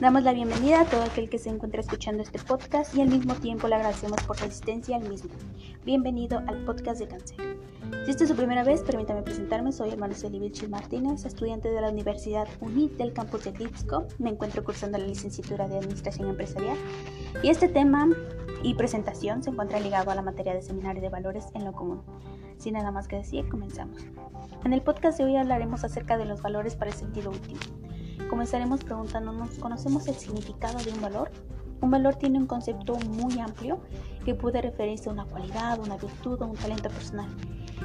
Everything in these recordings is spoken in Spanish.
Damos la bienvenida a todo aquel que se encuentra escuchando este podcast y al mismo tiempo le agradecemos por la asistencia al mismo. Bienvenido al podcast de cáncer. Si esta es su primera vez, permítame presentarme. Soy hermano Vilchil Martínez, estudiante de la Universidad UNIT del campus de Eclipsco. Me encuentro cursando la licenciatura de Administración Empresarial. Y este tema y presentación se encuentra ligado a la materia de seminario de valores en lo común. Sin nada más que decir, comenzamos. En el podcast de hoy hablaremos acerca de los valores para el sentido último. Comenzaremos preguntándonos, ¿conocemos el significado de un valor? Un valor tiene un concepto muy amplio que puede referirse a una cualidad, una virtud o un talento personal.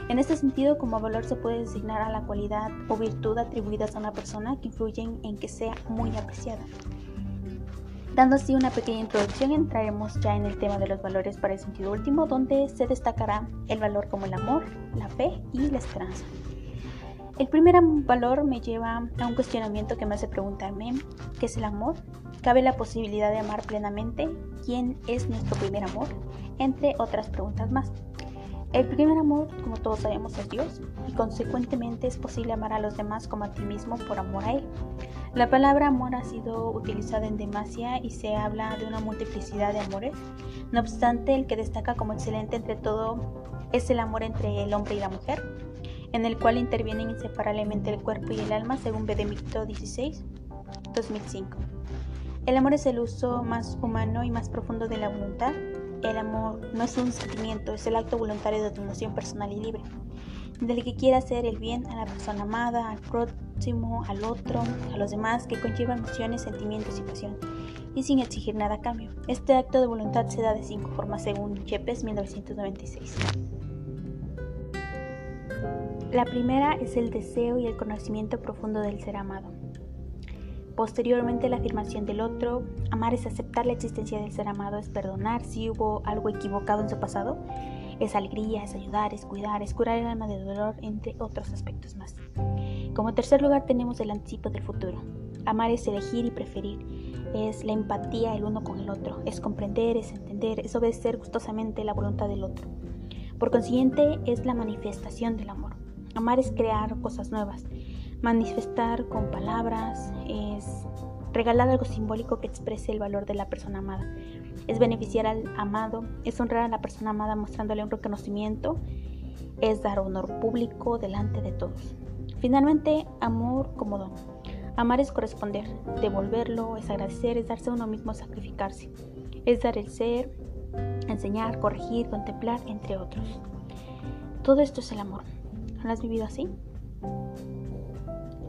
En este sentido, como valor se puede designar a la cualidad o virtud atribuidas a una persona que influyen en que sea muy apreciada. Dando así una pequeña introducción, entraremos ya en el tema de los valores para el sentido último, donde se destacará el valor como el amor, la fe y la esperanza. El primer valor me lleva a un cuestionamiento que me hace preguntarme, ¿qué es el amor? ¿Cabe la posibilidad de amar plenamente? ¿Quién es nuestro primer amor? Entre otras preguntas más. El primer amor, como todos sabemos, es Dios y consecuentemente es posible amar a los demás como a ti mismo por amor a Él. La palabra amor ha sido utilizada en demasia y se habla de una multiplicidad de amores. No obstante, el que destaca como excelente entre todo es el amor entre el hombre y la mujer en el cual intervienen inseparablemente el cuerpo y el alma, según Benedicto XVI, 2005. El amor es el uso más humano y más profundo de la voluntad. El amor no es un sentimiento, es el acto voluntario de donación personal y libre, del que quiere hacer el bien a la persona amada, al próximo, al otro, a los demás, que conlleva emociones, sentimientos y pasión, y sin exigir nada a cambio. Este acto de voluntad se da de cinco formas, según Chepes 1996. La primera es el deseo y el conocimiento profundo del ser amado. Posteriormente la afirmación del otro, amar es aceptar la existencia del ser amado, es perdonar si hubo algo equivocado en su pasado, es alegría, es ayudar, es cuidar, es curar el alma de dolor, entre otros aspectos más. Como tercer lugar tenemos el anticipo del futuro. Amar es elegir y preferir, es la empatía el uno con el otro, es comprender, es entender, es obedecer gustosamente la voluntad del otro. Por consiguiente, es la manifestación del amor. Amar es crear cosas nuevas. Manifestar con palabras es regalar algo simbólico que exprese el valor de la persona amada. Es beneficiar al amado, es honrar a la persona amada mostrándole un reconocimiento, es dar honor público delante de todos. Finalmente, amor como don. Amar es corresponder, devolverlo, es agradecer, es darse a uno mismo, sacrificarse. Es dar el ser, enseñar, corregir, contemplar, entre otros. Todo esto es el amor. ¿Lo has vivido así?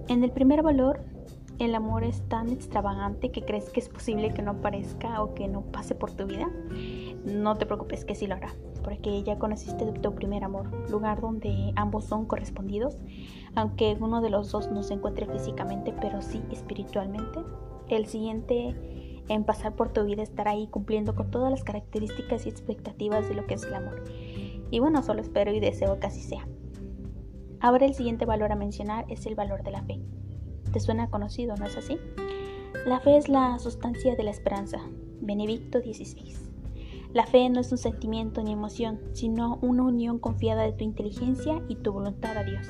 En el primer valor, el amor es tan extravagante que crees que es posible que no aparezca o que no pase por tu vida. No te preocupes que sí lo hará, porque ya conociste tu primer amor, lugar donde ambos son correspondidos, aunque uno de los dos no se encuentre físicamente, pero sí espiritualmente. El siguiente en pasar por tu vida estará ahí cumpliendo con todas las características y expectativas de lo que es el amor. Y bueno, solo espero y deseo que así sea. Ahora el siguiente valor a mencionar es el valor de la fe. ¿Te suena conocido, no es así? La fe es la sustancia de la esperanza. Benedicto XVI. La fe no es un sentimiento ni emoción, sino una unión confiada de tu inteligencia y tu voluntad a Dios.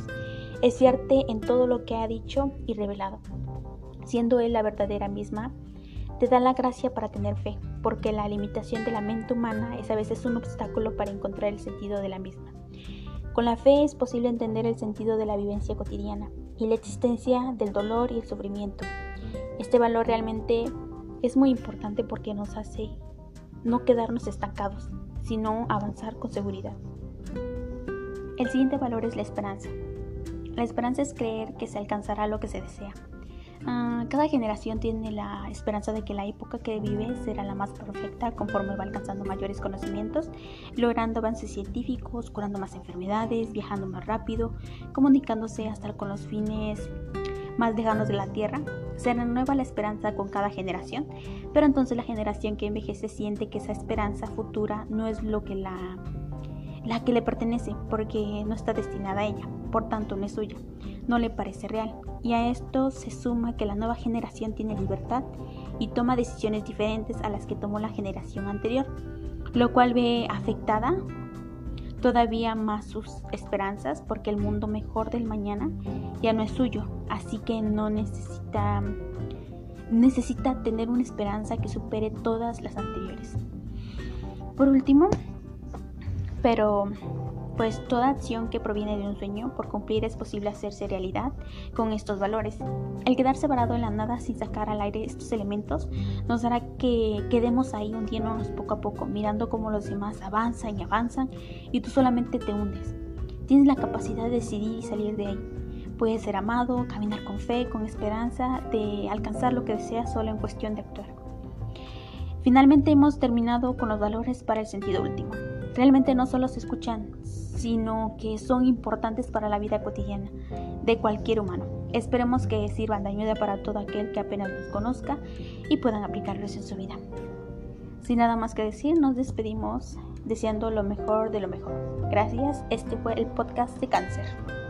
Es fiarte en todo lo que ha dicho y revelado. Siendo Él la verdadera misma, te da la gracia para tener fe, porque la limitación de la mente humana es a veces un obstáculo para encontrar el sentido de la misma. Con la fe es posible entender el sentido de la vivencia cotidiana y la existencia del dolor y el sufrimiento. Este valor realmente es muy importante porque nos hace no quedarnos estancados, sino avanzar con seguridad. El siguiente valor es la esperanza. La esperanza es creer que se alcanzará lo que se desea. Ah, cada generación tiene la esperanza de que la época que vive será la más perfecta conforme va alcanzando mayores conocimientos, logrando avances científicos, curando más enfermedades, viajando más rápido, comunicándose hasta con los fines más lejanos de la Tierra. Se renueva la esperanza con cada generación, pero entonces la generación que envejece siente que esa esperanza futura no es lo que la la que le pertenece porque no está destinada a ella, por tanto no es suya, no le parece real. Y a esto se suma que la nueva generación tiene libertad y toma decisiones diferentes a las que tomó la generación anterior, lo cual ve afectada todavía más sus esperanzas porque el mundo mejor del mañana ya no es suyo, así que no necesita necesita tener una esperanza que supere todas las anteriores. Por último, pero pues toda acción que proviene de un sueño por cumplir es posible hacerse realidad con estos valores. El quedarse varado en la nada sin sacar al aire estos elementos nos hará que quedemos ahí hundiéndonos poco a poco, mirando cómo los demás avanzan y avanzan y tú solamente te hundes. Tienes la capacidad de decidir y salir de ahí. Puedes ser amado, caminar con fe, con esperanza, de alcanzar lo que deseas solo en cuestión de actuar. Finalmente hemos terminado con los valores para el sentido último. Realmente no solo se escuchan, sino que son importantes para la vida cotidiana de cualquier humano. Esperemos que sirvan de ayuda para todo aquel que apenas los conozca y puedan aplicarlos en su vida. Sin nada más que decir, nos despedimos deseando lo mejor de lo mejor. Gracias, este fue el podcast de cáncer.